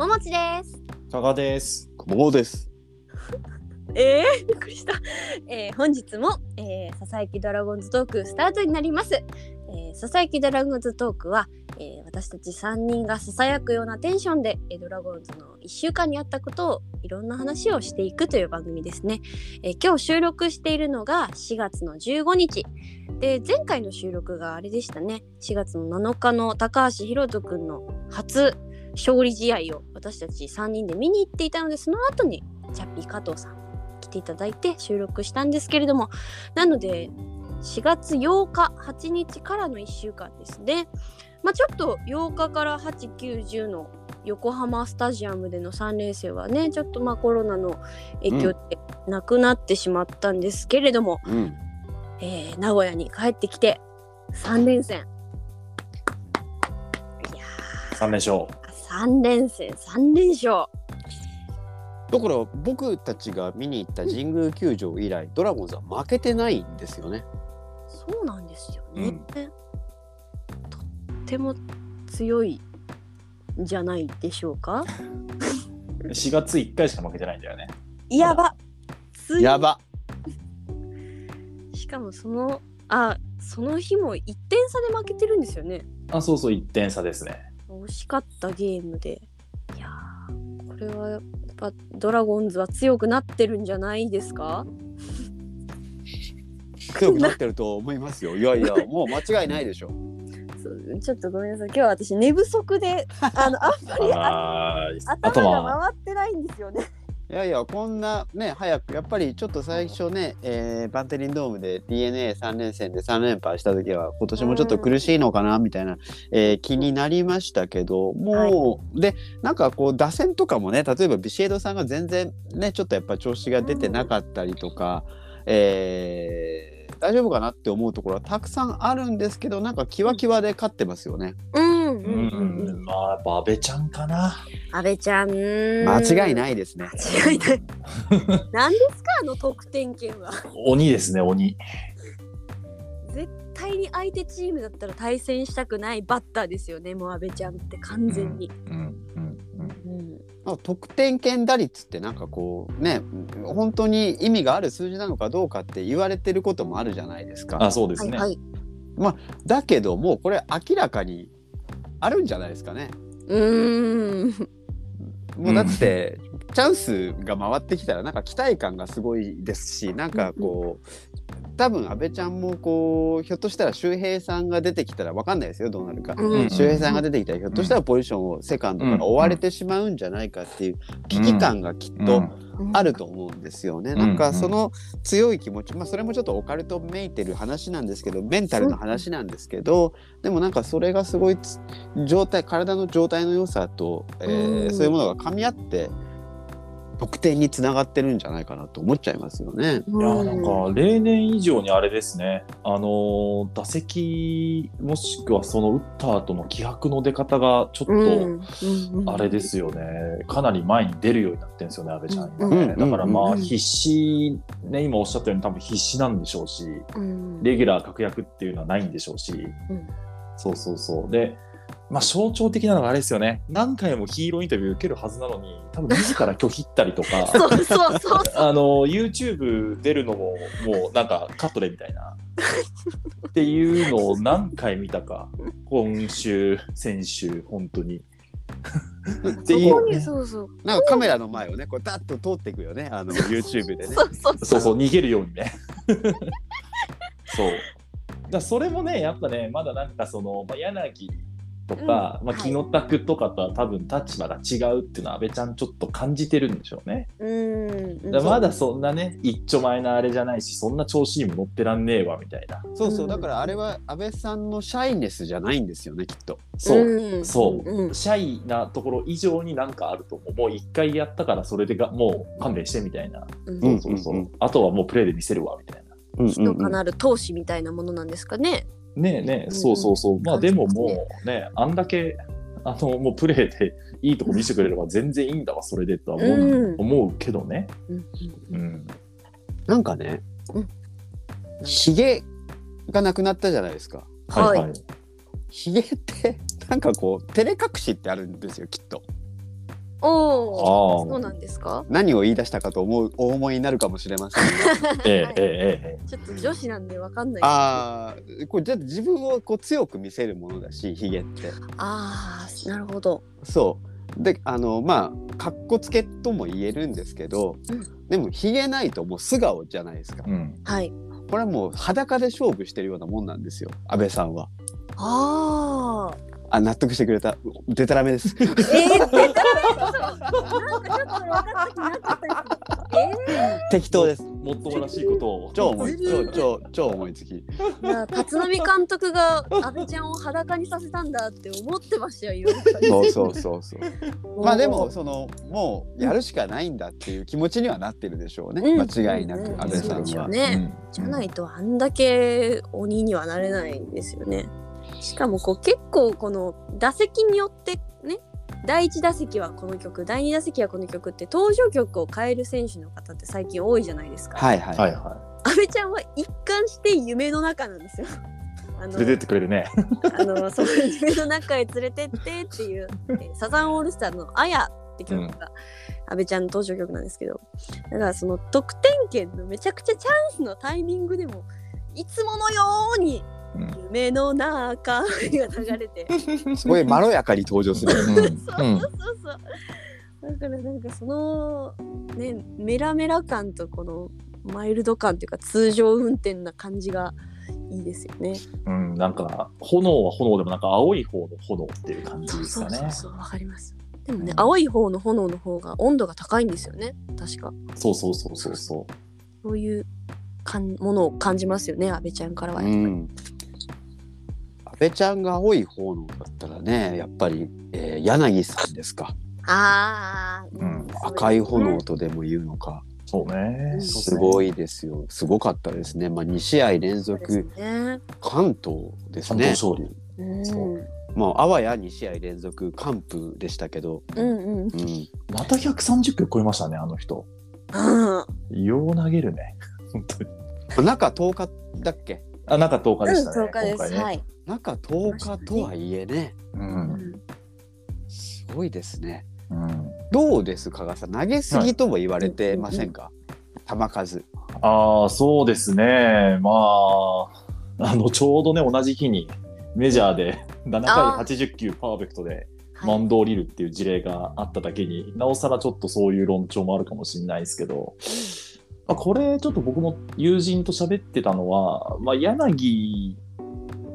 ももちです。加賀です。もうです。えー、びっくりした。えー、本日も、えー、ささやきドラゴンズトークスタートになります。えー、ささやきドラゴンズトークは、えー、私たち3人がささやくようなテンションで、えー、ドラゴンズの1週間にあったことをいろんな話をしていくという番組ですね。えー、今日収録しているのが4月の15日。で、前回の収録があれでしたね。4月の7日の高橋宏斗くんの初勝利試合を私たち3人で見に行っていたのでその後にチャッピー加藤さん来ていただいて収録したんですけれども。なので4月8日8日からの1週間で。すねまあちょっと8日から8910の横浜スタジアムでの3連戦はねちょっとまあコロナの影響でなくなってしまったんですけれども、うん。えー名古屋に帰ってきて3連戦。いや三連勝。ー3連戦3連勝だから僕たちが見に行った神宮球場以来、ドラゴンズは負けてないんですよね。そうなんですよね。うんとっても強いんじゃないでしょうか？4月1回しか負けてないんだよね。やば。やば。しかもそのあその日も1点差で負けてるんですよね。あ、そうそう、1点差ですね。惜しかったゲームで。いやーこれはやっぱドラゴンズは強くなってるんじゃないですか？強くなってると思いますよ。いやいや、もう間違いないでしょ。ちょっとごめんなさい今日は私寝不足であのあんまりあ頭がは、回ってないんですよね。いやいや、こんなね、早く、やっぱりちょっと最初ね、えーバンテリンドームで DNA3 連戦で3連敗した時は、今年もちょっと苦しいのかな、みたいな、えー気になりましたけど、もう、で、なんかこう、打線とかもね、例えばビシエドさんが全然ね、ちょっとやっぱ調子が出てなかったりとか、えー大丈夫かなって思うところはたくさんあるんですけど、なんかキワキワで勝ってますよね。うんううんん、うん、まあ、やっぱ安倍ちゃんかな。阿部ちゃん。間違いい。ないですね。間違いない。何ですかあの得点圏は。鬼ですね、鬼。絶対に相手チームだったら対戦したくないバッターですよね。もう阿部ちゃんって完全に。うん、うん、うん。うん。まあ得点圏打率ってなんかこうね本当に意味がある数字なのかどうかって言われてることもあるじゃないですか。あ、そうですね。はいはい。だけどもうこれ明らかにあるんじゃないですかね。うーん。もうだって、チャンスが回ってきたらなんか期待感がすごいですしなんかこう多分阿部ちゃんもこうひょっとしたら周平さんが出てきたら分かんないですよどうなるか。うん周平さんが出てきたらひょっとしたらポジションをセカンドから追われてしまうんじゃないかっていう危機感がきっと、あると思うんですよね。んなんかその強い気持ち、まあそれもちょっとオカルトめいてる話なんですけど、メンタルの話なんですけど、でもなんかそれがすごいつ状態、体の状態の良さと、えーうん。そういうものが噛み合って得点につながってるんじゃないかなと思っちゃいますよね。うん。いやなんか例年以上にあれですね、あのー打席もしくはその打った後の気迫の出方がちょっと、あれで。すよね、かなり前に出るようになってるんですよね、阿部ちゃん今うんね。だからまうんあ必死、ね、今おっしゃったように多分必死なんでしょうし、うん。レギュラー確約っていうのはないんでしょうし、うんそうそうそう。で、まあ象徴的なのがあれですよね、何回もヒーローインタビュー受けるはずなのに、多分自ら拒否ったりとか。そうそうそうそう。あの YouTube 出るのももうなんかカットでみたいな。っていうのを何回見たか。今週先週本当に。っていそこにうねそうそう。なんかカメラの前をね、こうダッと通っていくよね、あの YouTube でね。そうそう。そうそう逃げるようにね。そう。だそれもねやっぱねまだなんかその、まあ、柳とか、うん。まあ、はい。木の拓とかとは多分立場が違うっていうのは阿部ちゃんちょっと感じてるんでしょうね。うん。だまだそんなね一丁前なあれじゃないしそんな調子にも乗ってらんねえわみたいな。そうそう、だからあれは安倍さんのシャイネスじゃないんですよね、きっと。そう、うん。そう、うん。シャイなところ以上になんかあると思うもう一回やったからそれでがもう勘弁してみたいな、うん。うんそうそう、うんうんあとはもうプレーで見せるわみたいな。人かなる闘志みたいなものなんですかね。ねえねえ、うんそうそうそう。まあでももうねあんだけあのもうプレーでいいとこ見せてくれれば全然いいんだわそれでとは思う,、うん。思うけどね、うんうん、なんかねうん、ひげがなくなったじゃないですか。はいはい。ひげってなんかこう照れ隠しってあるんですよきっと。おおそうなんですか？何を言い出したかと思うお思いになるかもしれませんが ええええええ。ちょっと女子なんでわかんない。あーこれだって自分をこう強く見せるものだしヒゲって。あーなるほど。そう。であのまあかっこつけとも言えるんですけど、うん。でもヒゲないともう素顔じゃないですか、うん。はい。これはもう裸で勝負してるようなもんなんですよ安倍さんは。あああ納得してくれたデタラメです えー、絶対なんかちょっと分かった気になっちゃったんですけどえ適当ですもっともらしいことを超思い超超超思いつきー、いや立浪監督が阿部ちゃんを裸にさせたんだって思ってましたよそうそうそうそうまあでもそのもうやるしかないんだっていう気持ちにはなってるでしょうね、うん間違いなくうん安倍さんはそうでしょう。ねうんじゃないとあんだけ鬼にはなれないですよね。しかもこう結構この打席によってね第1打席はこの曲第2打席はこの曲って登場曲を変える選手の方って最近多いじゃないですか。はいはい、はいは阿部ちゃんは一貫して夢の中なんですよ。あのい連れてってくれるねあのその夢の中へ連れてってっていう、えーサザンオールスターズの「あや」って曲が、阿部ちゃんの登場曲なんですけどだからその得点圏のめちゃくちゃチャンスのタイミングでもいつものようにうん「夢の中」が流れてすごいまろやかに登場する。うんそうそうそうだからなんかそのねメラメラ感とこのマイルド感っていうか通常運転な感じがいいですよね。うん、なんか炎は炎でもなんか青い方の炎っていう感じですかねそうそうわかります。でもね、うん青い方の炎の方が温度が高いんですよね確かそうそうそうそうそそういうかんものを感じますよね阿部ちゃんからはやっぱり、うん安倍ちゃんが青い方のだったらねやっぱり、えー柳さんですか。ああ、うん。赤い炎とでも言うのか。うそうね。うんすごいですよ。すごかったですね、まあ、2試合連続ね。関東です関ね東勝利。うん。そう。まああわや2試合連続完封でしたけど、うんうん。うん、また130キロ超えましたねあの人。うん。よう投げるね。本当に。中10日だっけあ中10日でしたね、10日です、ね、はい、中10日とはいえね。ううん。んすごいですね。うん、どうですかがさん？投げすぎとも言われてませんか、球数。ああそうですね。まああのちょうどね同じ日にメジャーで7回あー。80球パーフェクトではい。マウンド降りるっていう事例があっただけに、なおさらちょっとそういう論調もあるかもしれないですけど、まあ、これちょっと僕も友人と喋ってたのは、まあ、柳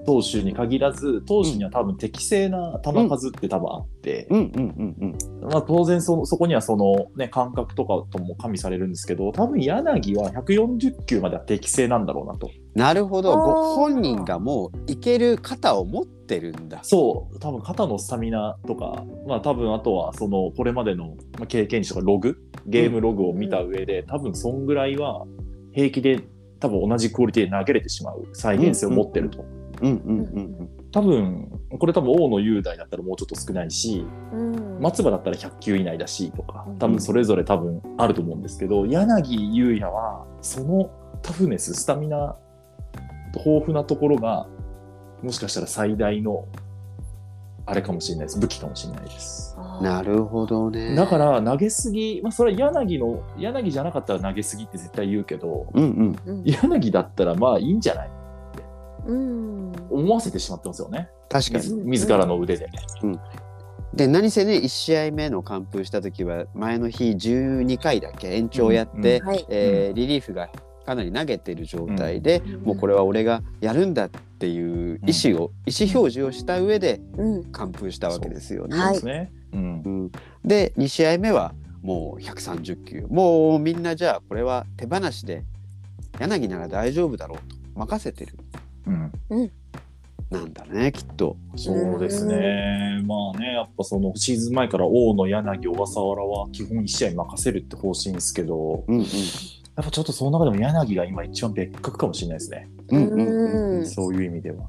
投手に限らず投手には多分適正な球数って多分あって、うん。うんうんうんまあ、当然そそこにはその、ね、感覚とかとも加味されるんですけど多分柳は140球までは適正なんだろうなと。なるほど。ご本人がもういける肩を持ってるんだ。そう。多分肩のスタミナとか、まあ、多分あとはそのこれまでのまあ経験値とかログゲームログを見た上で、多分そんぐらいは平気で多分同じクオリティで投げれてしまう再現性を持ってると。うんうんうん多分これ多分大野雄大だったらもうちょっと少ないしうん。松葉だったら100球以内だしとかうん。多分それぞれ多分あると思うんですけど、柳優也はそのタフネススタミナ豊富なところがもしかしたら最大のあれかもしれないです。武器かもしれないです。なるほどね。だから投げすぎまあそれは柳の柳じゃなかったら投げすぎって絶対言うけどうんうん。うん。柳だったらまあいいんじゃないうん。思わせてしまってますよね。確かに。自自らの腕で、で何せね1試合目の完封した時は前の日12回だけ延長やって、うん。はい。えーリリーフがかなり投げてる状態で、もうこれは俺がやるんだっていう意思を、意思表示をした上でうん。完封したわけですよね。はい。そうですね、うん。うん、で2試合目はもう130球。もうみんなじゃあこれは手放しで柳なら大丈夫だろうと。任せてる。うん。なんだねきっと。そうですね、まあね、やっぱそのシーズン前から大野、柳、小笠原は基本1試合任せるって方針ですけど、うんうん。やっぱちょっとその中でも柳が今一番別格かもしれないですね、うんうんうんうんそういう意味では。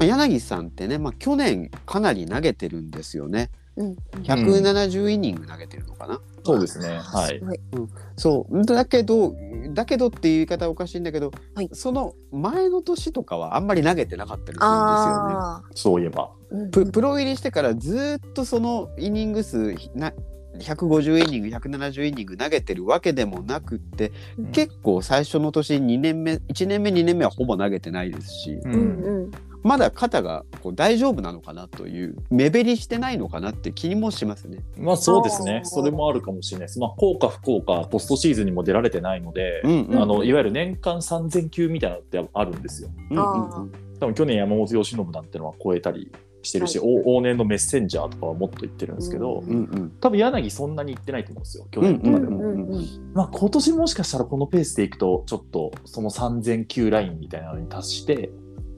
柳さんってね、まあ、去年かなり投げてるんですよね。うん170イニング投げてるのかな。そうですね。はいす。ごいそうだけどだけどっていう言い方はおかしいんだけど、はいその前の年とかはあんまり投げてなかったりするんですよね。あそういえば。プロ入りしてからずっとそのイニング数な150イニング170イニング投げてるわけでもなくって、うん結構最初の年2年目1年目2年目はほぼ投げてないですし、ううんうんまだ肩がこう大丈夫なのかなという目減りしてないのかなって気もしますね。まあそうですね。それもあるかもしれないです。まあ効果不効果、ポストシーズンにも出られてないので、うんうんあのいわゆる年間3000球みたいなのってあるんですよ。うんうんうん多分去年山本由伸なんてのは超えたりしてるし、はお往年のメッセンジャーとかはもっと言ってるんですけど、うんうんうん。多分柳そんなに言ってないと思うんですよ、去年とかでも。うんうんうん。まあ今年もしかしたらこのペースでいくと、ちょっとその3000球ラインみたいなのに達して、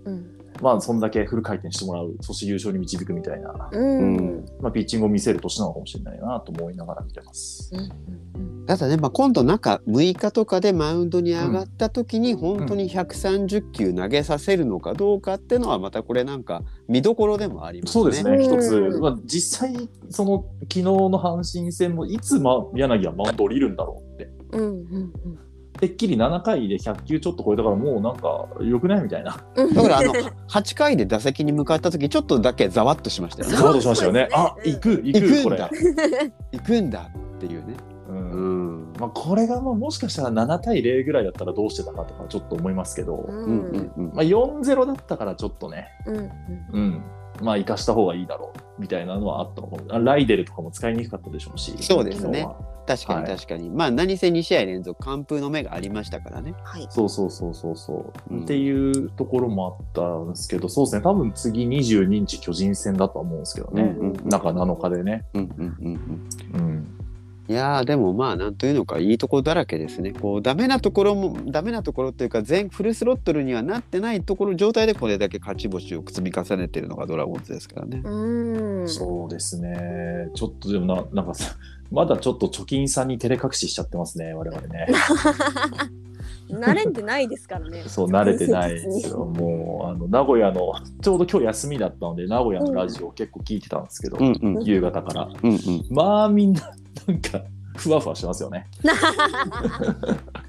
うんまあそんだけフル回転してもらう、そして優勝に導くみたいな、うんうんまあピッチングを見せる年なのかもしれないなと思いながら見てます。うんただね、まあ、今度中6日とかでマウンドに上がった時に本当に130球投げさせるのかどうかっていうのはまたこれなんか見どころでもありますね。そうですね、うん一つ、まあ、実際、その昨日の阪神戦もいつ、ま、柳はマウンド降りるんだろうって。うんうんてっきり7回で100球ちょっと超えたから、もうなんか、よくないみたいな。うんだからあの 8回で打席に向かった時ちょっとだけざわっとしましたよね。ざわっとしましたよね。ね行く、行く、これ行くんだ。行くんだっていうね。ううんん。まあ、これがまあもしかしたら7対0ぐらいだったらどうしてたかとかちょっと思いますけど、ううんうんうんまあ、4-0だったからちょっとね、うんうんうん、まあ生かした方がいいだろうみたいなのはあったのかも。あライデルとかも使いにくかったでしょうし。そうですね。昨日は確かにはい。確かに。まあ何せ2試合連続完封の目がありましたからね。はい。そうそうそうそうそう、うん。っていうところもあったんですけどそうですね。多分次22日巨人戦だとは思うんですけどね、うんうん中7日でね、うんうんうんうん。うん、いやーでもまあなんというのかいいところだらけですね。こうダメなところもダメなところっていうか全フルスロットルにはなってないところ状態でこれだけ勝ち星を積み重ねてるのがドラゴンズですからね。うんそうですねちょっとでもななんかさまだちょっと貯金さんに照れ隠ししちゃってますね我々ね 慣れてないですからね。そう慣れてないですよ もうあの名古屋のちょうど今日休みだったので名古屋のラジオを結構聞いてたんですけど、うんうん夕方からうんうん。まあみんななんかふわふわしてますよね。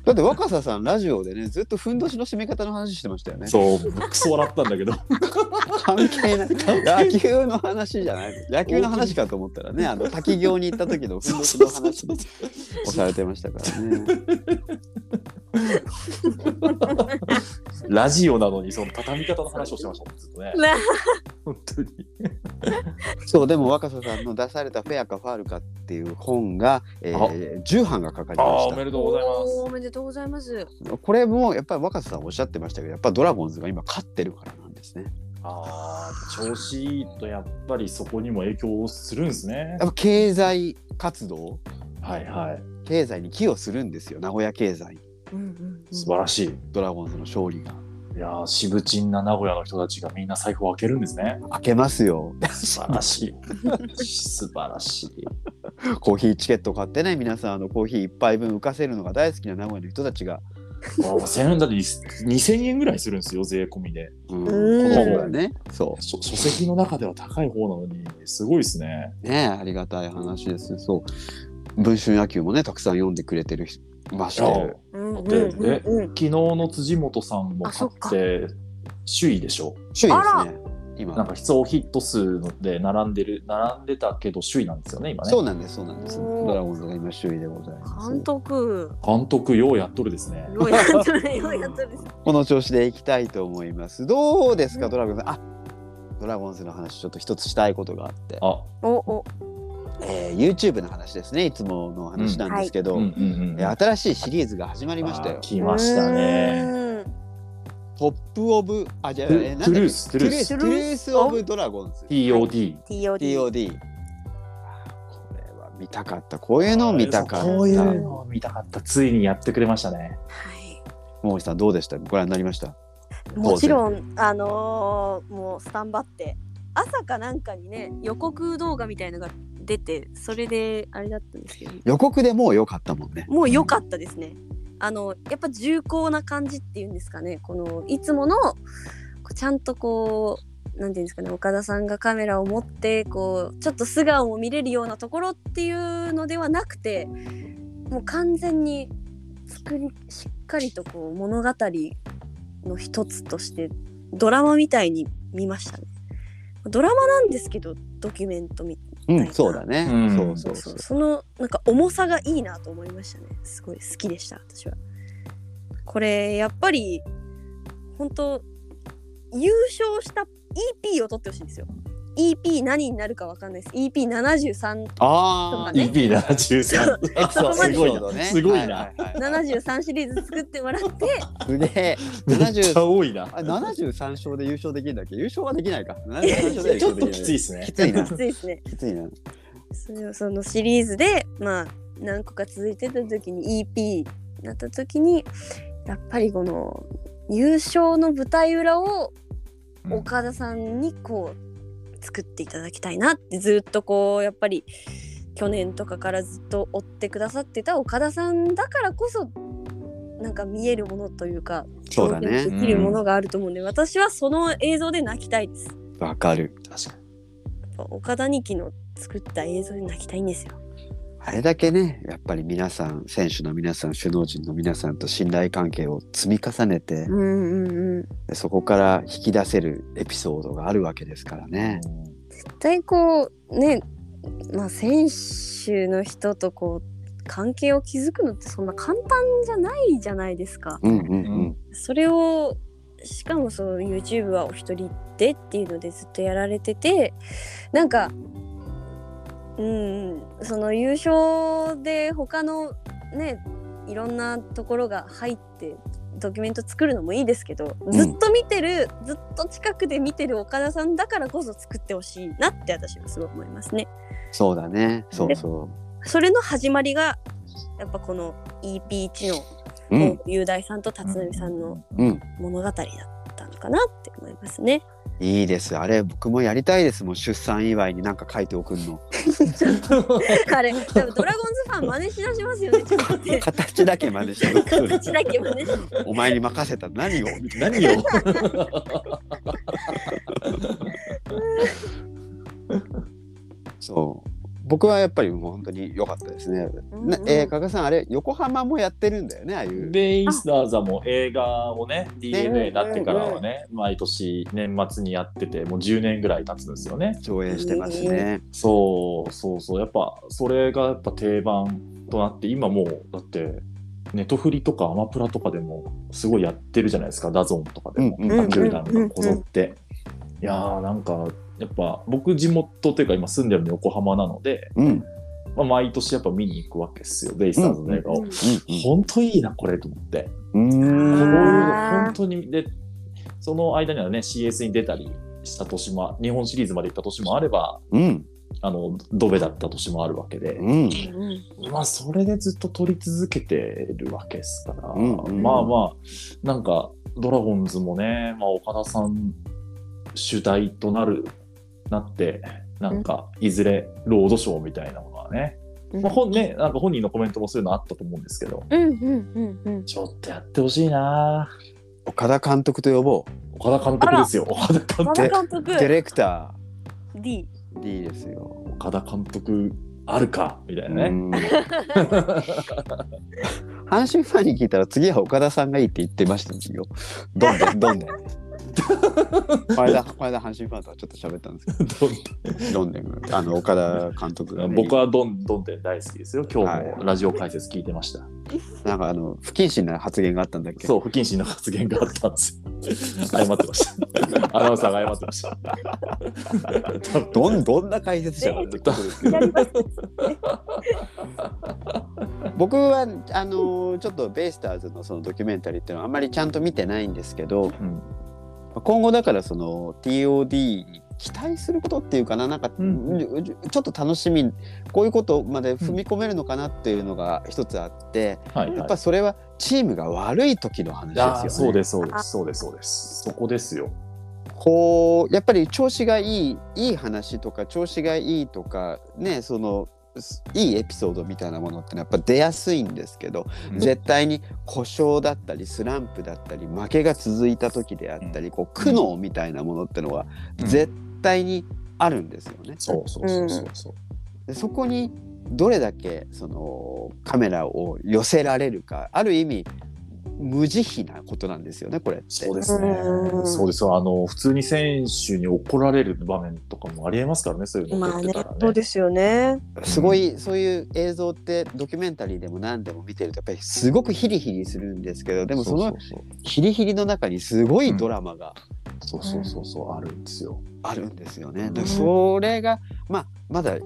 だって若狭さんラジオでねずっとふんどしの締め方の話してましたよね。そうクソ笑ったんだけど。関係ない。野球の話じゃない。野球の話かと思ったらねあの滝行に行った時のふんどしの話をされてましたからね。ラジオなのにその畳み方の話をしてましたもんずっとね。な本当に。そうでも若狭さんの出された「フェアかファールか」っていう本が、えー、10版がかかりあましあおめでとうございます。おめでとうございます。たこれもやっぱり若狭さんおっしゃってましたけどやっぱドラゴンズが今勝ってるからなんですね。ああ調子いいとやっぱりそこにも影響するんですね。やっぱ経済活動？はいはい。経済に寄与するんですよ名古屋経済うんうん素晴らしい。ドラゴンズの勝利が。いやー渋鎮な名古屋の人たちがみんな財布を開けるんですね。開けますよ。素晴らしい。素晴らしい。コーヒーチケット買ってね皆さんあのコーヒー一杯分浮かせるのが大好きな名古屋の人たちが、あー1000円だって2000円ぐらいするんですよ税込みで。うん、本がね。そう。書書籍の中では高い方なのにすごいですね。ねありがたい話です。そう。文春野球もねたくさん読んでくれてるましたようんうんでうんうん。昨日の辻元さんもあそっ勝って首位でしょ？首位あですね。今。なんか総ヒット数で並んでる並んでたけど首位なんですよね今ね。そうなんですそうなんです。ドラゴンズが今首位でございます。監督。監督ようやっとるですね。ようやっとる、ようやっとる。です。この調子でいきたいと思います。どうですかドラゴンズあドラゴンズの話ちょっと一つしたいことがあって、あ。おお。えー YouTube の話ですね。いつもの話なんですけど、新しいシリーズが始まりましたよ。来ましたね。ね。トップオブあじゃあ、えーなんだっけ？トゥルーストゥルース。トゥルースオブドラゴンズ。TOD TOD。TOD これは見たかった。こういうのを見たかった。こういうのを見たかった。ついにやってくれましたね。はい。桃井さんどうでした？ご覧になりました？もちろん、あのーもうスタンバって。朝かなんかにね、予告動画みたいのが出て、それであれだったんですけど。予告でもう良かったもんねもう良かったですね。あのやっぱ重厚な感じっていうんですかねこのいつものこうちゃんとこうなんていうんですかね岡田さんがカメラを持ってこうちょっと素顔も見れるようなところっていうのではなくてもう完全に作りしっかりとこう物語の一つとしてドラマみたいに見ましたね。ドラマなんですけどドキュメントみうん、そうだね。うん。そうそうそう。そのなんか重さがいいなと思いましたね。すごい好きでした私は。これやっぱり本当優勝した EP を取ってほしいんですよ EP 何になるかわかんないです。EP73 ああ、ね。EP73 あそこまで。すごいな。すごいな。はいはいはい73シリーズ作ってもらって。すげえ。めっちゃ70多いな。あ73勝で優勝できるんだっけ？優勝はできないか。73勝でちょっと優勝できない。きついっすね。きついな。き。ついですね。きついな。それをそのシリーズでまあ何個か続いてた時に EP になった時にやっぱりこの優勝の舞台裏をうん。岡田さんにこう作っていただきたいなってずっとこうやっぱり去年とかからずっと追ってくださってた岡田さんだからこそなんか見えるものというかそうだねできるものがあると思うんで、私はその映像で泣きたいです。わかる。確かに岡田二期の作った映像で泣きたいんですよ。あれだけね、やっぱり皆さん、選手の皆さん、首脳陣の皆さんと信頼関係を積み重ねて、うんうんうん。でそこから引き出せるエピソードがあるわけですからね。絶対こうねまあ選手の人とこう関係を築くのってそんな簡単じゃないじゃないですか。うんうんうん。それをしかもそう YouTube はお一人でっていうのでずっとやられててなんかうんその優勝で他のねいろんなところが入ってドキュメント作るのもいいですけど、んずっと見てるずっと近くで見てる岡田さんだからこそ作ってほしいなって私はすごい思いますね。そうだね。そうそそれの始まりがやっぱこの EP1 のう。うん。雄大さんと辰巳さんのうん。物語だったのかなって思いますね。いいです。あれ、僕もやりたいですもん。出産祝いになんか書いておくんの。あれ多分ドラゴンズファン真似しだしますよねちょっと待って形だけ真似しておく。形だけ真似してお前に任せた何を？何を？そう。僕はやっぱりもう本当に良かったですね。うんうん。なえー、加賀さん、あれ、横浜もやってるんだよね、ああいう。ベイスターズはもう映画をね DNA になってからはね毎年年末にやっててもう10年ぐらい経つんですよね。上映してますね。そうそうそう。やっぱそれがやっぱ定番となって今もうだってネトフリとかアマプラとかでもすごいやってるじゃないですか。 DAZN とかでも。うんうん野球団がこぞって。いやーなんかやっぱ僕地元というか今住んでるの横浜なので、うん。まあ、毎年やっぱ見に行くわけですよベイスターズの映画を、うん本当いいなこれと思ってうん。うこういう。の本当にでその間にはね CS に出たりした年も日本シリーズまで行った年もあればうん。あのドベだった年もあるわけで、うん。うんまあそれでずっと撮り続けてるわけですから、うんうんまあまあなんかドラゴンズもね、まあ、岡田さん主題となるなってなんかいずれロードショーみたいなものはね、うん。まあ本ねなんか本人のコメントもそういうのあったと思うんですけど。うんうんうんうん。ちょっとやってほしいな。岡田監督と呼ぼ岡田監督ですよ。岡田監岡督田監督。う。ディレクタ D ー。D ですよ。岡田監督あるかみたいなね、うん。阪神ファンに聞いたら次は岡田さんがいいって言ってましたよ。どんでんどんでん。この間、この間阪神ファンとはちょっと喋ったんですけど、どんでん、あの岡田監督が、ね、僕はどんどんでん大好きですよ。今日はい。もラジオ解説聞いてました、なんかあの不謹慎な発言があったんだっけ？そう不謹慎な発言があったんですよ。謝ってました。アナウンサーが謝ってました。どんどんな解説者だってことですけど。僕はあのちょっとベイスターズのそのドキュメンタリーっていうのはあんまりちゃんと見てないんですけど、うん今後だからその TOD に期待することっていうかななんか、うんちょっと楽しみこういうことまで踏み込めるのかなっていうのが一つあって、はいはい。やっぱそれはチームが悪い時の話あですよね。ーそうですそうですそうですそうです。そこですよ。こうやっぱり調子がいいいい話とか調子がいいとかねそのすいいエピソードみたいなものってのはやっぱ出やすいんですけど、うん絶対に故障だったりスランプだったり負けが続いた時であったり、こう苦悩みたいなものってのはうん絶対にあるんですよね。そうそうそうそうそう。でそこにどれだけそのカメラを寄せられるかある意味無慈悲なことなんですよねこれって。そうですねう。んそうですよ。あの、普通に選手に怒られる場面とかもありえますからね、そういうのってたらね。そうですよね。すごいそういう映像ってドキュメンタリーでも何でも見てるとやっぱりすごくヒリヒリするんですけどでもそのヒリヒリの中にすごいドラマがそうそうそうそう、あるんですよ。あるんですよね。それが、まあ、まだ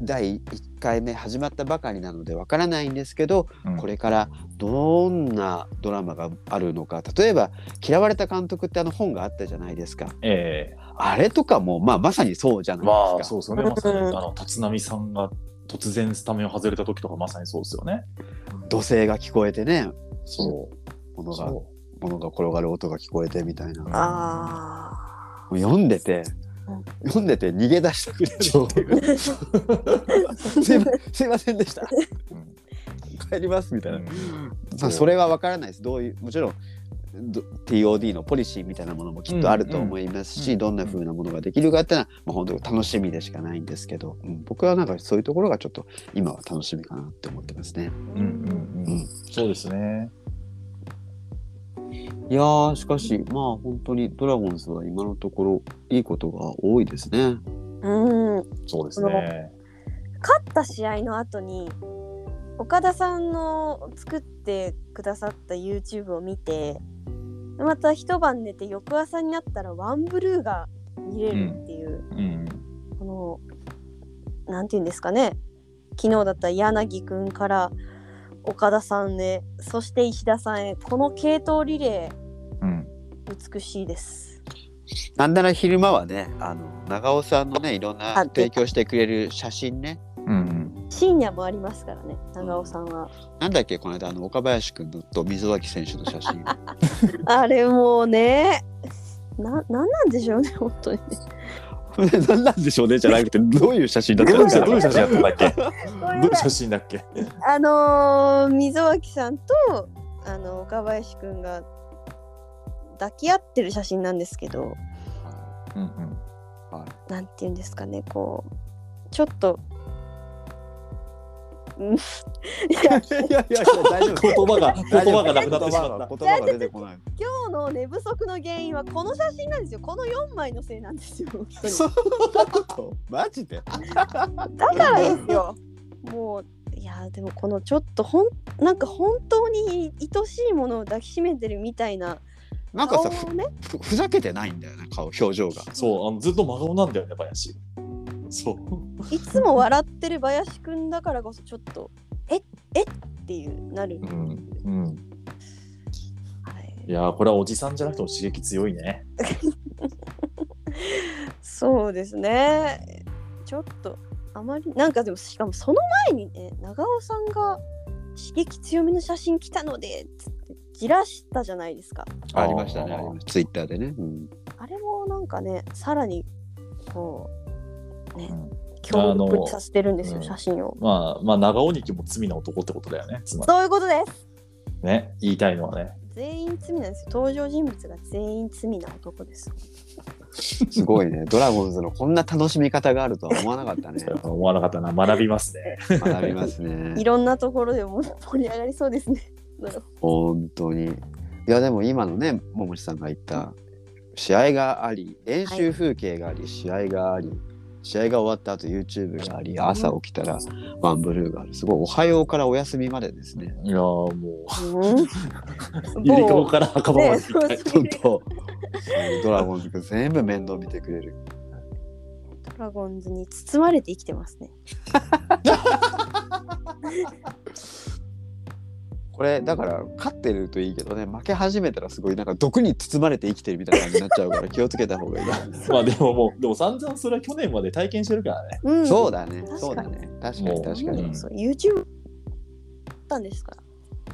第1回目始まったばかりなのでわからないんですけど、うんこれからどんなドラマがあるのか例えば「嫌われた監督」ってあの本があったじゃないですかええあれとかも、まあ、まさにそうじゃないまあ、ですか。そうですよね。まさに、あの、立浪さんが突然スタメンを外れた時とかまさにそうですよね。土星が聞こえてねそう。物がそ物が転がる音が聞こえてみたいな。もあう読んでてうん読んでて逃げ出したくなるっていうすいますいませんでした帰りますみたいな。うんまあ、それは分からないですどういうもちろんど TOD のポリシーみたいなものもきっとあると思いますし、うんどんな風なものができるかっていうのは、まあ、本当に楽しみでしかないんですけど、うん僕はなんかそういうところがちょっと今は楽しみかなって思ってますね。うんうんうん。そうですね。いやーしかしまあ本当にドラゴンズは今のところいいことが多いですね。うん。そうですね。勝った試合の後に岡田さんの作ってくださった YouTube を見てまた一晩寝て翌朝になったらワンブルーが見れるっていう、うん。このなんて言うんですかね昨日だったら柳くんから岡田さんへそして石田さんへこの系統リレうん。ー美しいです。なんなら昼間はねあの長尾さんのねいろんなあ提供してくれる写真ねうん。深夜もありますからね長尾さんは。なんだっけこの間あの岡林君と溝脇選手の写真 あれもうねななんなんでしょうね本当にね。何なんでしょうねじゃなくてどういう写真だったどういう写のどういう写真やったんだっけ？こどういう写真だっけ？あのー、溝脇さんとあの岡林くんが抱き合ってる写真なんですけどうんうん。なんて言うんですかねこうちょっと。うんいやいやいや大丈夫言葉が、言葉がなくなってしまった。言葉が出てこない。今日の寝不足の原因はこの写真なんですよこの4枚のせいなんですよそんなことマジで？だからですよもういやでもこのちょっとほんなんか本当に愛しいものを抱きしめてるみたいななんかさ顔をねふふざけてないんだよね顔表情が。そう、あのずっと真顔なんだよね、林。そう。いつも笑ってる林くんだからこそちょっとええ？っていうなる、うん。うん。はいいやー、これはおじさんじゃなくても刺激強いね。そうですねちょっとあまりなんかでもしかもその前にね長尾さんが刺激強めの写真来たのでつってじらしたじゃないですかありましたね。あーありましたツイッターでね。うんあれもなんかねさらにこうねうん強力にさせてるんですよ、うん写真をまあ、まあ、長尾力も罪な男ってことだよね。つまそういうことですり。ね、言いたいのはね。全員罪なんですよ登場人物が全員罪な男ですすごいね。ドラゴンズのこんな楽しみ方があるとは思わなかったね。思わなかったな。学びますね。学びますいね。ろんなところでも盛り上がりそうですねなる 本当に。いやでも今のね桃地さんが言った試合があり練習風景があり、試合があり試合が終わった後 YouTube があり朝起きたらワンブルーがあるすごいおはようからお休みまでですね。いやーもう、うん ゆりかごから墓場まで行きたい。ね本当ドラゴンズが全部面倒見てくれる。ドラゴンズに包まれて生きてますね これだから勝ってるといいけどね負け始めたらすごいなんか毒に包まれて生きてるみたいな感じになっちゃうから気をつけた方がいいな。まあでももう、でも散々それは去年まで体験してるからね。うんそうだね確かにそうだね確かに確かに。うんそう YouTube ったんですか？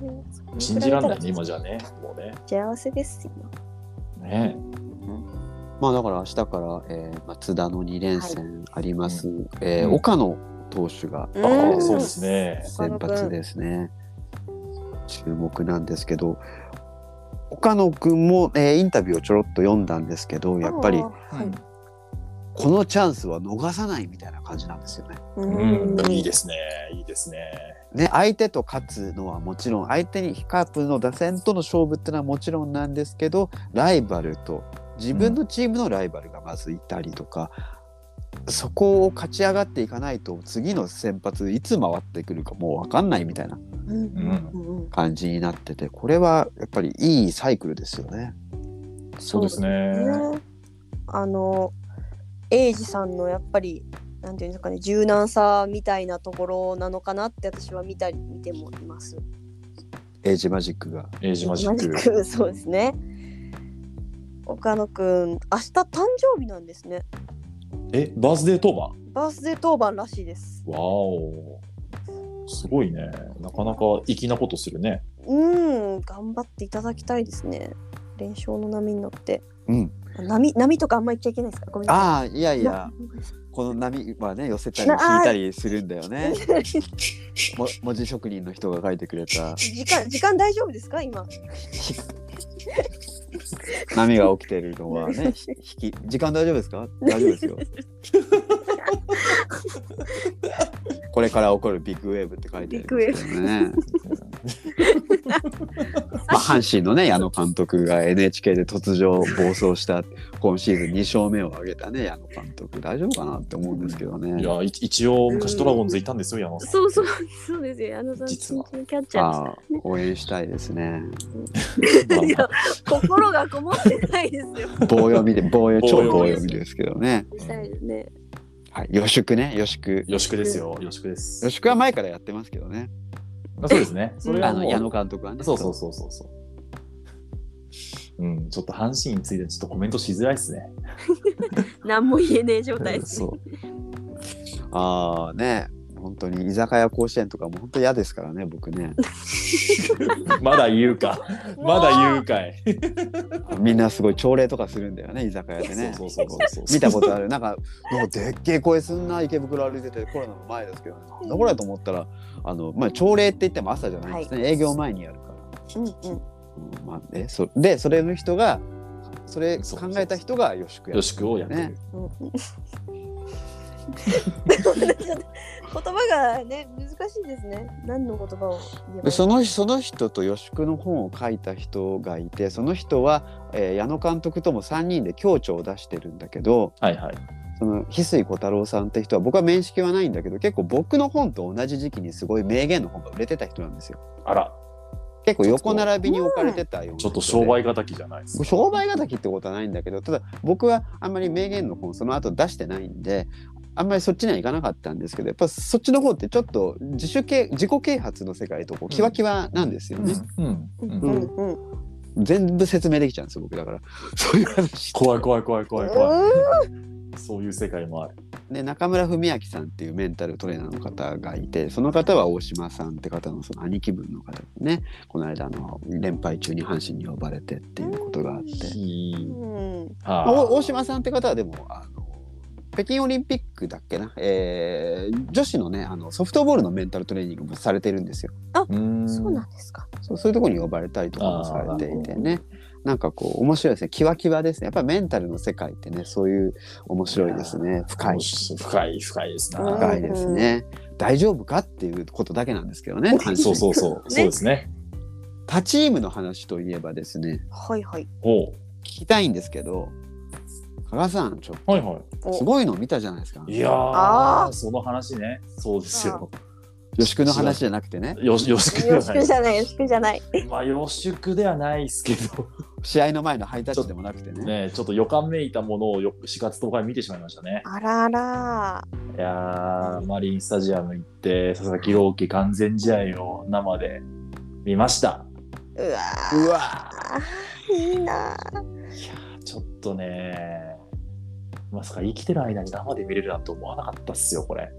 ら、ね信じらんないね、今じゃね。もうね。幸せです今ねまあだから明日から、えー、松田の2連戦あります。えーうん岡野投手がうんああ、そうですね。先発ですね。注目なんですけど岡野君も、えーインタビューをちょろっと読んだんですけどやっぱりはいこのチャンスは逃さないみたいな感じなんですよね。うん、いいですね。いいですね。ね相手と勝つのはもちろん相手にカープの打線との勝負っていうのはもちろんなんですけどライバルと自分のチームのライバルがまずいたりとか、そこを勝ち上がっていかないと次の先発いつ回ってくるかもう分かんないみたいな感じになっててこれはやっぱりいいサイクルですよね。そうですね。ねあのエイジさんのやっぱりなんていうんですかね柔軟さみたいなところなのかなって私は見たり見てもいます。エイジマジックがエイジマジック。そうですね。岡野くん明日誕生日なんですね。え、バースデー当番バースデー当番らしいです。わお。すごいね。なかなか粋なことするね。うん頑張っていただきたいですね。連勝の波に乗って。うん、あ波波とかあんま言っちゃいけないですか？ごめんなさい。ああいやいやこの波はね寄せたり引いたりするんだよね。も文字職人の人が書いてくれた時間時間大丈夫ですか？今。波が起きてるのはね ひ引き時間大丈夫ですか？大丈夫ですよ。これから起こるビッグウェーブって書いてありますけどね。まあ、阪神のね矢野監督が NHK で突如暴走した今シーズン2勝目を挙げたね矢野監督大丈夫かなって思うんですけどね。いや、い一応昔ドラゴンズいたんですよ、矢野さん。そうそうそうですよ。あのさん実はキャッチャーああ応援したいですね。ま あいや心がこもってないですよ。棒読みで棒読み超棒棒読みですけどね。したいですね。はい、予祝ね予祝。よしくですよ。よしくです予。祝は前からやってますけどね。あそうですね。それはもうあの矢野監督はね。そうそうそうそうそう。うん、ちょっと阪神についてちょっとコメントしづらいですね。何も言えねえ状態です、ね。そう。ああね本当に居酒屋甲子園とかも本当嫌ですからね僕ね。まだ言うか。まだ言うかい。みんなすごい朝礼とかするんだよね居酒屋でね。そうそうそうそう。見たことあるなんかなんかでっけえ声すんな池袋歩いててコロナの前ですけど、ね、なんだこれと思ったらあの、まあ、朝礼って言っても朝じゃないんですね、営業前にやるから。うんうん。うんまあね、そでそれの人がそれ考えた人がよしくやよしくをやってる。言葉がね難しいですね。何の言葉を言そのその人と予祝の本を書いた人がいてその人は、えー矢野監督とも3人で共著を出してるんだけどはいはい。その翡翠小太郎さんって人は僕は面識はないんだけど結構僕の本と同じ時期にすごい名言の本が売れてた人なんですよ。あら、結構横並びに置かれてたようなちょっと商売敵じゃないですか。商売敵ってことはないんだけどただ僕はあんまり名言の本その後出してないんであんまりそっちには行かなかったんですけどやっぱそっちの方ってちょっと自主啓自己啓発の世界とこうキワキワなんですよね、うん。ううんん。うんうん。全部説明できちゃうんですよ僕だから そういう話怖い怖い怖い怖い怖い。そういう世界もある。で中村文明さんっていうメンタルトレーナーの方がいてその方は大島さんって方のその兄貴分の方でねこの間あの連敗中に阪神に呼ばれてっていうことがあって。うん大島さんって方はでもあの北京オリンピックだっけな、えー女子のねあのソフトボールのメンタルトレーニングもされてるんですよ。うん。そうなんですか。そうそういうところに呼ばれたりとかもされていてねなんかこう面白いですねキワキワですねやっぱりメンタルの世界ってねそういう面白いですね深い深い深いですな。うん深いですね。大丈夫かっていうことだけなんですけどね。そうそうそう。そうですね。他チームの話といえばですねはいはい。聞きたいんですけど加賀さんちょっはいはとすごいの見たじゃないですか。い。いやあー、その話ね。そうですよ。予祝の話じゃなくてねよし、よしくよしではない。くじゃないよしくじゃない。まあ、予祝ではないですけど、試合の前のハイタッチでもなくてね。ね、ちょっと予感めいたものをよ4月10日に見てしまいましたね。あらら。いやー、マリンスタジアム行って、佐々木朗希完全試合を生で見ました。うわうわーいいな。いやー、ちょっとね、まさか生きてる間に生で見れるなんて思わなかったっすよ、これ。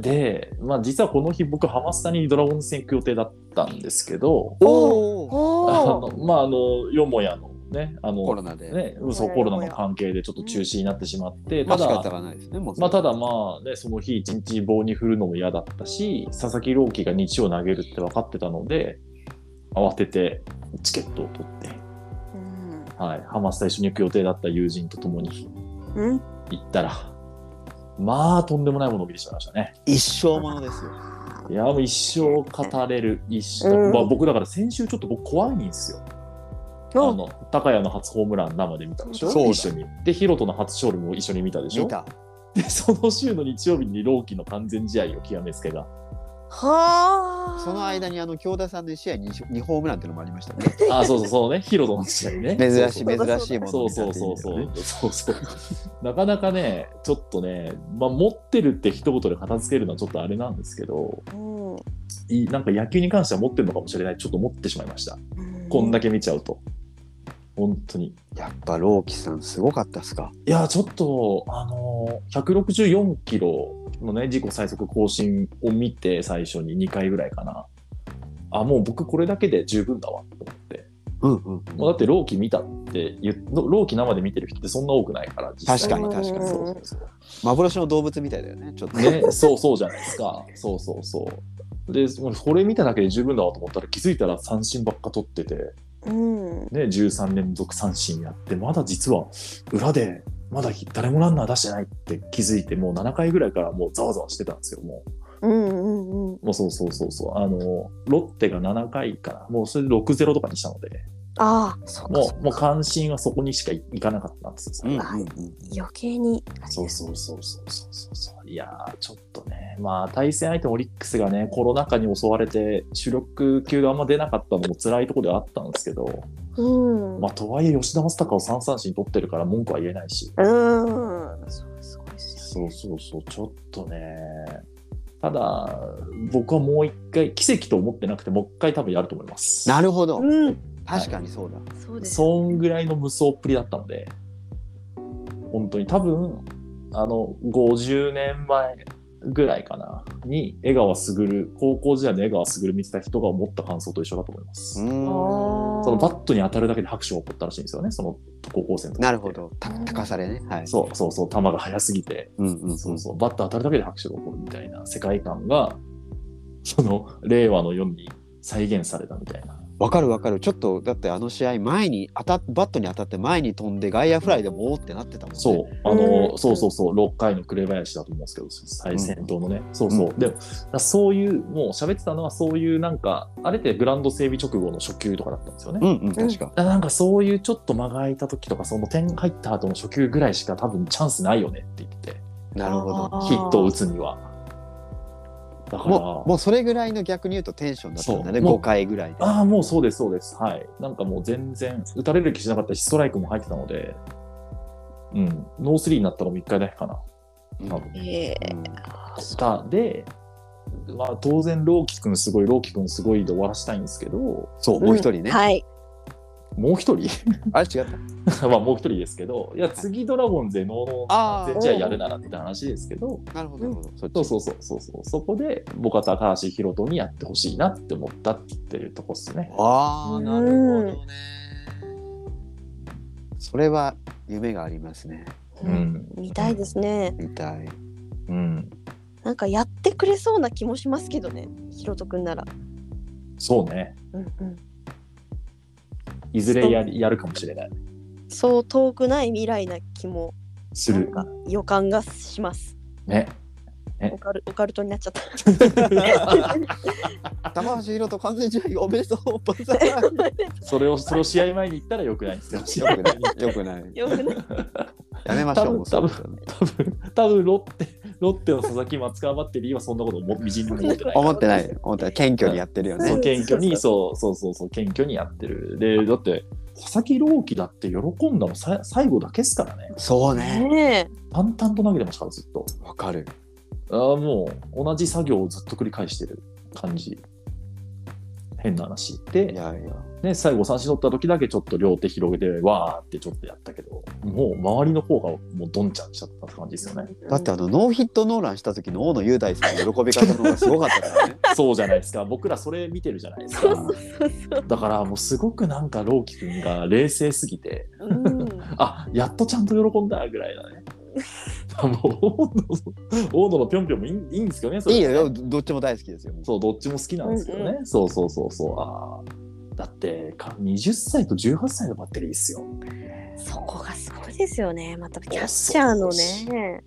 で、まあ実はこの日僕、ハマスタにドラゴンズ戦行く予定だったんですけど、おおおあお。のまああのよもやのね、あの、コロナで。ね、そうコロナの関係でちょっと中止になってしまって、ただまあ、ただまあね、その日一日棒に振るのも嫌だったし、佐々木朗希が日曜投げるって分かってたので、慌ててチケットを取って、はい、ハマスタ一緒に行く予定だった友人と共に。行ったら、まあ、とんでもないものを見てしまいましたね。一生ものですよ。いや、もう一生語れる、一生、うんまあ、僕だから先週ちょっと僕怖いんですよ。あの、高谷の初ホームラン生で見たでしょ？そうだ一緒に。で、ヒロトの初勝利も一緒に見たでしょ？見た。で、その週の日曜日に朗希の完全試合を極めつけが。はあ。その間にあの京田さんの1試合に 2, ホームランっていうのもありましたね。あ、そうそうそうね、ヒロトの試合ね。珍しい珍しいものそうそうそうそう。そうそう。なかなかね、ちょっとね、まあ、持ってるって一言で片付けるのはちょっとあれなんですけど、うん。いなんか野球に関しては持ってるのかもしれない。ちょっと思ってしまいました。こんだけ見ちゃうと。本当に。やっぱ朗希さんすごかったっすか？いや、ちょっと、あのー、164キロのね、自己最速更新を見て、最初に2回ぐらいかな。あ、もう僕これだけで十分だわ、と思って。うんうん。もうだって、朗希見たって言う、生で見てる人ってそんな多くないから、確かに確かにそうそうそう。幻の動物みたいだよね。ちょっと。ね、そうそうじゃないですか。そうそうそう。で、もうこれ見ただけで十分だわと思ったら気づいたら三振ばっか取ってて、うん。ね、13連続三振やって、まだ実は裏で、まだ誰もランナー出してないって気づいて、もう7回ぐらいからもうざわざわしてたんですよ、もうんうんうん。う。もうそうそうそうそう。あの、ロッテが7回から、もうそれで6-0とかにしたので、ああ、そうかも、そうもう関心はそこにしかいかなかったんですよ。うんうん余計に。そうそうそうそうそうそう。いやー、ちょっとね、まあ、対戦相手のオリックスがね、コロナ禍に襲われて、主力級があんま出なかったのも辛いところではあったんですけど、うん。まあ、とはいえ、吉田正尚を3三振取ってるから文句は言えないし、うん。そう。そうそうそう、ちょっとね、ただ、僕はもう一回、奇跡と思ってなくて、もう一回多分やると思います。なるほど。うん。確かにそうだ。そうです。そんぐらいの無双っぷりだったので、本当に多分、あの、50年前ぐらいかな、に江川卓、高校時代の江川卓見てた人が思った感想と一緒だと思います。そのバットに当たるだけで拍手が起こったらしいんですよね、その高校生の時なるほ。ど。た高さでね。はい。そうそうそう、球が速すぎて、うんうんうん。そうそう、バット当たるだけで拍手が起こるみたいな世界観が、その令和の世に再現されたみたいな。わかるわかる。ちょっとだってあの試合前に当たっバットに当たって前に飛んで外野フライでもおーってなってたもんね。そう、あの、うんそうそうそう、6回の紅林だと思うんですけど、最先頭のね、そうそう。うんでも、だそういう、もう喋ってたのは、そういうなんか、あれってグラウンド整備直後の初球とかだったんですよね。うんうん確か。なんかそういうちょっと間が空いた時とか、その点入った後の初球ぐらいしか多分チャンスないよねって言ってて、なるほど。ヒットを打つには。だから、もうもうそれぐらいの逆に言うとテンションだったんだね。そうもう5回ぐらいで。ああ、もうそうです、そうです。はい。なんかもう全然、打たれる気しなかったし、ストライクも入ってたので、うん、ノースリーになったのも1回だけかな。うん多分ええうんたで、まあ、当然、朗希君すごい、朗希君すごいで終わらせたいんですけど、そう、もう一人ね。はい。もう一人？あれ違った？まあ、もう一人ですけど、いや、次ドラゴンズでノーノあーー全試合やるならって話ですけど、なるほど、なるほど。そうそうそうそうそう、そこで僕は高橋宏斗にやってほしいなって思ったっていうとこですね。ああ、うんなるほどね。それは夢がありますね。うん。見たいですね。見たい。うん。なんかやってくれそうな気もしますけどね。ひろとくんなら。そうね。うんうん。いずれやりやるかもしれない。そう遠くない未来な気もする。予感がします。ね。オカルオカルトになっちゃった。高橋宏斗完全試合おめでとう。それを、それを試合前に言ったらよくないですよ。よくない。よくない。やめましょう。多分多分、多分ロッテ、ロッテの佐々木松川バッテリーはそんなこともみじんにも思ってない。思ってない。思ってない。謙虚にやってるよねそう。謙虚に、そうそうそうそう、謙虚にやってる。で、だって、佐々木朗希だって喜んだのさ最後だけですからね。そうね。ね淡々と投げてましたから、ずっと。わかる。あーもう、同じ作業をずっと繰り返してる感じ。変な話。いで、やいや。ね、最後三振取った時だけちょっと両手広げて、わーってちょっとやったけど、もう周りの方がもうどんちゃんしちゃったって感じですよね。だってあのノーヒットノーランした時の大野雄大さんの喜び方の方がすごかったからね。そうじゃないですか。僕らそれ見てるじゃないですか。そうそうそうそう。だからもうすごくなんか朗希くんが冷静すぎて、うん。あやっとちゃんと喜んだぐらいだね。もう大野のぴょんぴょんもいいいいんですけどね。それいいよどっちも大好きですよ。そう、どっちも好きなんですけどね。うんそうそうそうそう。あーだってか20歳と18歳のバッテリーですよ。そこがすごいですよね。またキャッチャーのね、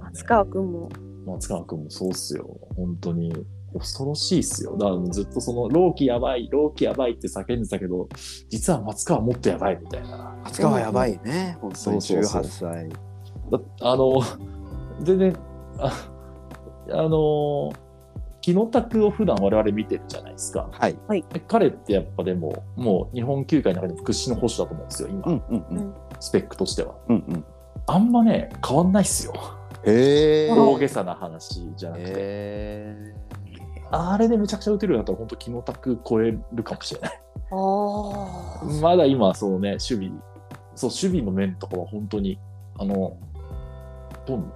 松川くんも。松川君もそうっすよ。本当に。恐ろしいっすよ。だからずっとその、朗希やばい、朗希やばいって叫んでたけど、実は松川もっとやばいみたいな。松川やばいね。本当にそうそう18歳。だあの、全然、ああの、木の卓を普段我々見てるじゃないですか。はい。で彼ってやっぱでも、もう日本球界の中でも屈指の保守だと思うんですよ、今、うんうんうんスペックとしては。うんうん。あんまね、変わんないっすよ。へえ。大げさな話じゃなくて。へあれでめちゃくちゃ打てるようになったら、本当、木の卓超えるかもしれない。ああ。まだ今、そのね、守備、そう、守備の面とかは本当に、あの、どん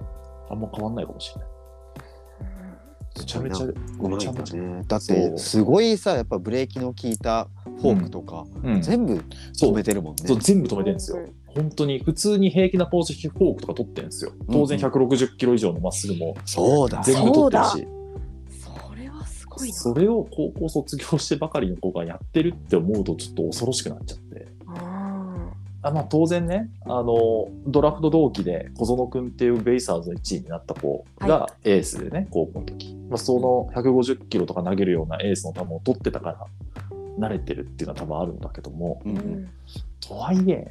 あんま変わんないかもしれない。めちゃめちゃ、うまいんだめちゃめちゃ。ね。だってすごいさやっぱブレーキの効いたフォークとか、うん、全部止めてるもんね。そう全部止めてるんですよ。本当に普通に平気なコースフォークとか取ってるんですよ。当然160キロ以上のまっすぐもそうだ。全部取ってるし、それはすごいな。それを高校卒業してばかりの子がやってるって思うとちょっと恐ろしくなっちゃって。ああまあ、当然ねあのドラフト同期で小園君っていうベイサーズの1位になった子がエースでね、高校の時、まあ、その150キロとか投げるようなエースの球を取ってたから慣れてるっていうのは多分あるんだけども。うんん。とはいえ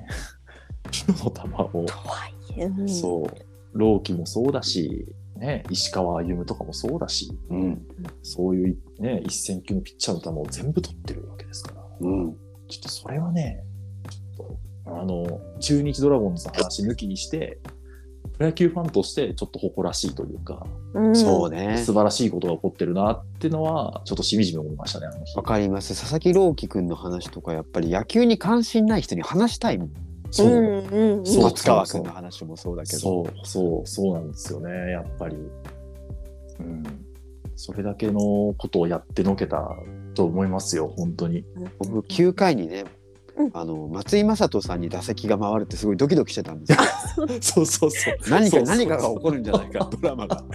プロの球をとはいえ、うん、そう、朗希もそうだし、ね、石川歩夢とかもそうだし、うん。そういう、ね、一戦級のピッチャーの球を全部取ってるわけですから、うん。ちょっとそれはね、あの、中日ドラゴンズの話抜きにして、プロ野球ファンとしてちょっと誇らしいというか、うん、そうね。素晴らしいことが起こってるなっていうのは、ちょっとしみじみ思いましたね、あの日わ。かります。佐々木朗希君の話とかやっぱり野球に関心ない人に話したいもん。そうう、んうん川君の話もそうだけど。そう、そう、そうなんですよね、やっぱり。うん。それだけのことをやってのけたと思いますよ、本当に。僕9回にね、うんあの松井雅人さんに打席が回るってすごいドキドキしてたんですよ。そうそうそう。何かそうそう何かが起こるんじゃないかドラマが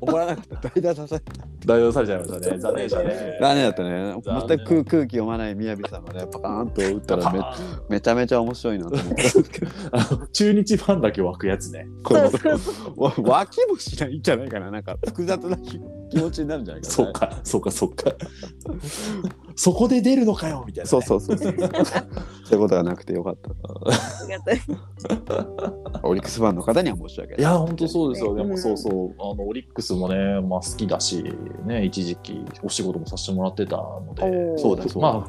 起こらなくて代打させ代用されちゃいましたね。残念でしたね。残念だったね。残念全く空空気読まない宮城さんがねパカーンと打ったらめめちゃめちゃ面白いなと思って。あの中日ファンだけ湧くやつね。こそうのそうそう。わ脇もしないんじゃないかな。なんか複雑な気気持ちになるんじゃないかな。そうか、そうか、そうか。そこで出るのかよみたいな、ね。そうそうそうそう。そういうことがなくてよかった。ありがたい。オリックスファンの方には申し訳ない。いや、本当そうですよ。でも、うんそうそう、あのオリックスもね、まあ、好きだし、ね、一時期お仕事もさせてもらってたので。そうだそうだ。まあ、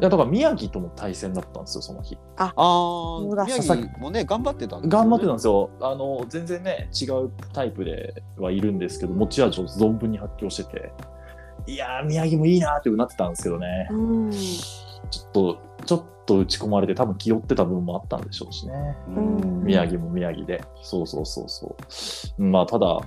いや、だから宮城とも対戦だったんですよ、その日。あそうだあ、宮城もね頑張ってたんですよね頑張ってたんですよ。あの、全然ね、違うタイプではいるんですけど、持ち味を存分に発揮してて。いやー、宮城もいいなーってうなってたんですけどね。うん。ちょっと、ちょっと打ち込まれて、多分気負ってた部分もあったんでしょうしね。うん宮城も宮城で。そうそうそうそう。まあ、ただ、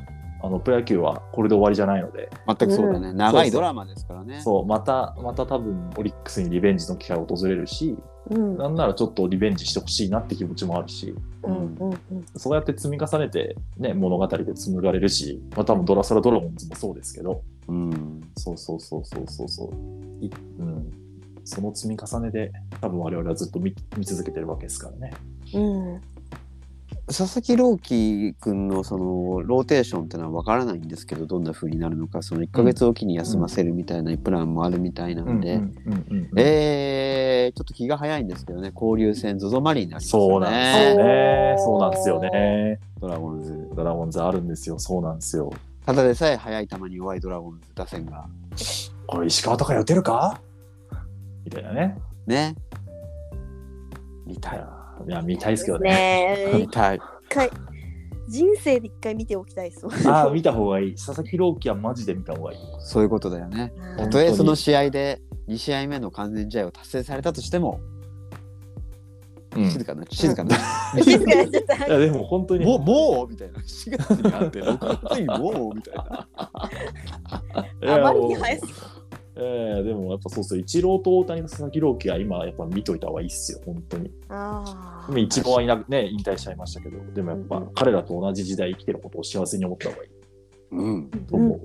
あの、プロ野球はこれで終わりじゃないので、全くそうだね。長いドラマですからね。そう、また、また多分、オリックスにリベンジの機会が訪れるし、うん。なんならちょっとリベンジしてほしいなって気持ちもあるし、うん。うん。そうやって積み重ねて、ね、物語で紡がれるし、まあ多分ドラソラドラゴンズもそうですけど、うん。そうそうそうそうそうそう。いうん。その積み重ねで、多分我々はずっと見見続けてるわけですからね。うん。佐々木朗希君のそのローテーションってのは分からないんですけどどんな風になるのかその1ヶ月おきに休ませるみたいなプランもあるみたいなので、うんうんうんうんえー、ちょっと気が早いんですけどね交流戦 ZOZO マリンになりますよそうなんですよねね。そうなんですよね。ドラゴンズドラゴンズあるんですよ。そうなんですよ。ただでさえ速い球に弱いドラゴンズ打線がこれ石川とか打てるか？みたいなね。ね見たいいや、いや見たいですけどね。ね。え 見たい。一回人生で一回見ておきたいですもん。ああ、見た方がいい。佐々木朗希はマジで見た方がいい。そういうことだよね。たとえその試合で2試合目の完全試合を達成されたとしても、うん。静かな静かな、静かにないやでも本当に。もうもうみたいな。4月になって6月にもうみたいな。あまりに早すぎええでもやっぱそうそう、イチローと大谷と佐々木朗希は今やっぱ見といた方がいいっすよ、本当に。あ今一番はいなくね、引退しちゃいましたけど、でもやっぱ彼らと同じ時代生きてることを幸せに思った方がいいうん、と思う。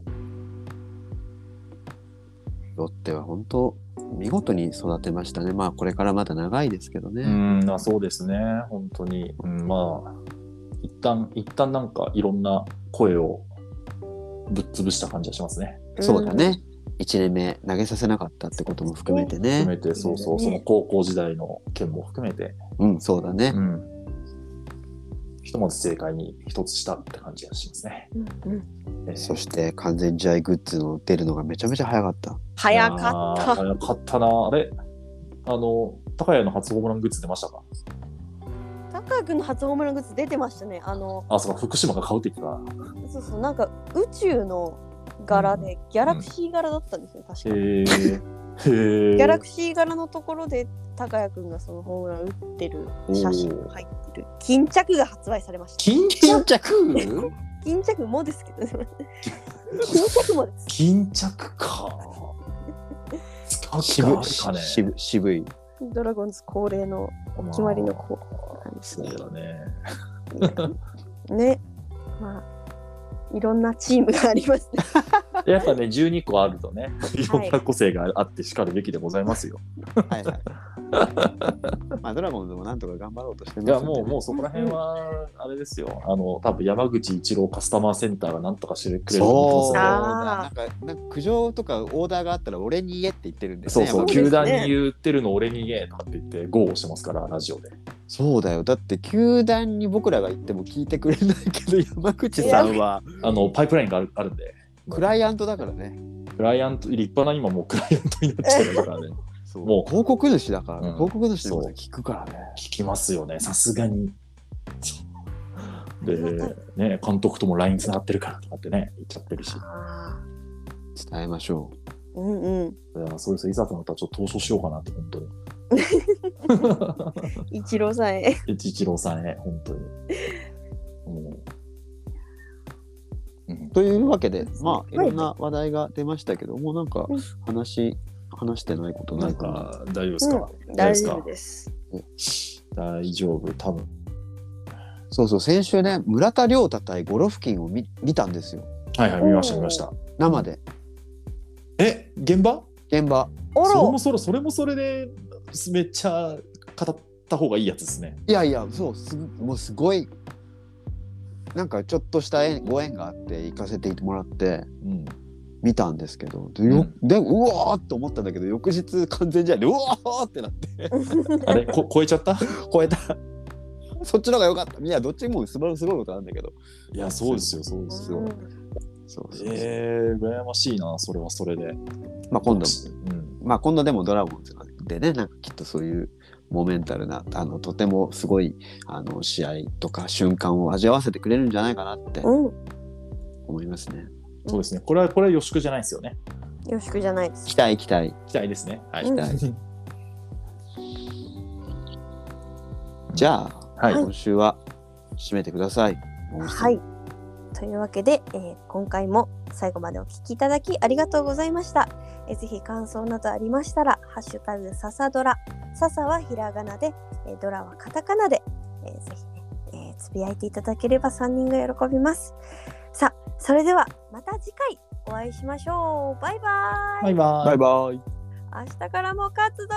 ロッテは本当見事に育てましたね。まあこれからまだ長いですけどね。うん、まあそうですね、本当に。うん、まあ、一旦、一旦なんかいろんな声をぶっ潰した感じがしますね。そうだね。1年目投げさせなかったってことも含めてね。含めて、そうそう、ねその高校時代の件も含めて、うん、そうだねう。ん。ひとまず正解に一つしたって感じがしますね。うんうんえーそして完全試合グッズの出るのがめちゃめちゃ早かった。早かった早かったな。あれ？あの、高谷の初ホームラングッズ出ましたか？高谷君の初ホームラングッズ出てましたねあのあ、そうか、福島が買うって言ってた。そうそうなんか宇宙の柄でギャラクシー柄だったんですよ確か、へえ。へえ。ギャラクシー柄のところで高谷君がそのホームラン打ってる写真が入ってる巾着が発売されました巾巾着？巾着もですけどね 巾着もです巾着か。渋かね。渋渋い。ドラゴンズ恒例のお決まりのこう感じそうだね。ねまあいろんなチームがありますね やっぱね、12個あるとね、いろんな個性があってしかるべきでございますよ。はいはい。まあドラゴンズもなんとか頑張ろうとしていや、ますんでねもう、もうそこら辺は、あれですよ。あの、多分山口一郎カスタマーセンターがなんとかしてくれると思そうなんかなんか苦情とかオーダーがあったら俺に言えって言ってるんですね。そうそう、球団に言ってるの俺に言えとかって言って、豪語してますから、ラジオで。そうだよ。だって球団に僕らが言っても聞いてくれないけど 山口さんはあの、パイプラインがあるあるんで、クライアントだからね。クライアント、立派な今もうクライアントになっちゃうからね。そう。もう。広告主だから、うん。広告主のこと聞くからね。聞きますよね、さすがに。で、ね、監督とも LINE つながってるからとかってね、言っちゃってるし。あ伝えましょーうんうん。いやそうですいざとなったらちょっと投書しようかなって、本当に。一郎さんへ。一一郎さんへ、本当に。もう。うん。う。というわけで、まあい。はいろんな話題が出ましたけど、もうなんかうん。話、話してないことなんかな。か、大丈夫ですか、大丈夫です大丈夫、多分。そうそう、先週ね、村田亮太対ゴロフキンを見見たんですよ。はいはい、見ました、見ました。生で。え、現場？現場。あらそれもそれ、それもそれで、めっちゃ語った方がいいやつですね。いやいや、そう、すもうすごい、なんかちょっとした縁ご縁があって行かせてもらってうん。見たんですけど、でよでうわーって思ったんだけど、翌日完全試合でうわーってなってあれ、こ超えちゃった？超えた？そっちの方が良かった。いや、どっちもすばすごいことなんだけど。いや、そうですよ、そうですよ。うんそうそうそうえー、羨ましいな、それはそれで。まあ今度、うん。まあ今度でもドラゴンズでね、なんかきっとそういうモメンタルな、あの、とてもすごい、あの、試合とか瞬間を味わわせてくれるんじゃないかなってうん思いますね。そうですね。これは、これは予祝じゃないですよね。よろしくじゃないです期待期待。期待ですね。はい。うん期待じゃあ、はい。はい今週は締めてください。はい。というわけで、えー今回も最後までお聞きいただきありがとうございました。えーぜひ感想などありましたら、ハッシュタグささドラ、ささはひらがなで、えードラはカタカナで、えーぜひね、えーつぶやいていただければ3人が喜びます。さあ、それではまた次回お会いしましょう。バイバイ。バイバイ。バイバイ。明日からも活動